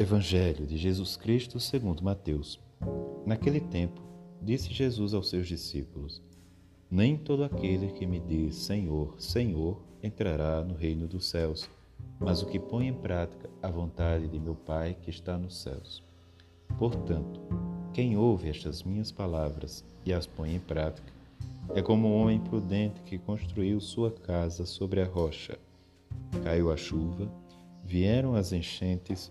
Evangelho de Jesus Cristo segundo Mateus. Naquele tempo, disse Jesus aos seus discípulos: Nem todo aquele que me diz Senhor, Senhor entrará no reino dos céus, mas o que põe em prática a vontade de meu Pai que está nos céus. Portanto, quem ouve estas minhas palavras e as põe em prática é como um homem prudente que construiu sua casa sobre a rocha. Caiu a chuva, vieram as enchentes,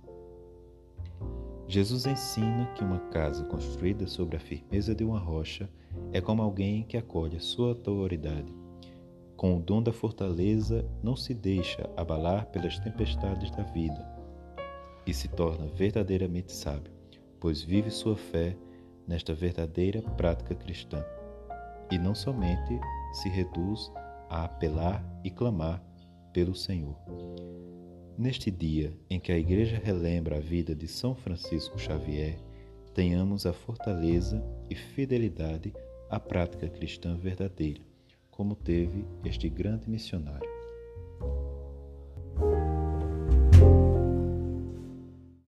Jesus ensina que uma casa construída sobre a firmeza de uma rocha é como alguém que acolhe a sua autoridade. Com o dom da fortaleza, não se deixa abalar pelas tempestades da vida e se torna verdadeiramente sábio, pois vive sua fé nesta verdadeira prática cristã e não somente se reduz a apelar e clamar pelo Senhor. Neste dia em que a Igreja relembra a vida de São Francisco Xavier, tenhamos a fortaleza e fidelidade à prática cristã verdadeira, como teve este grande missionário.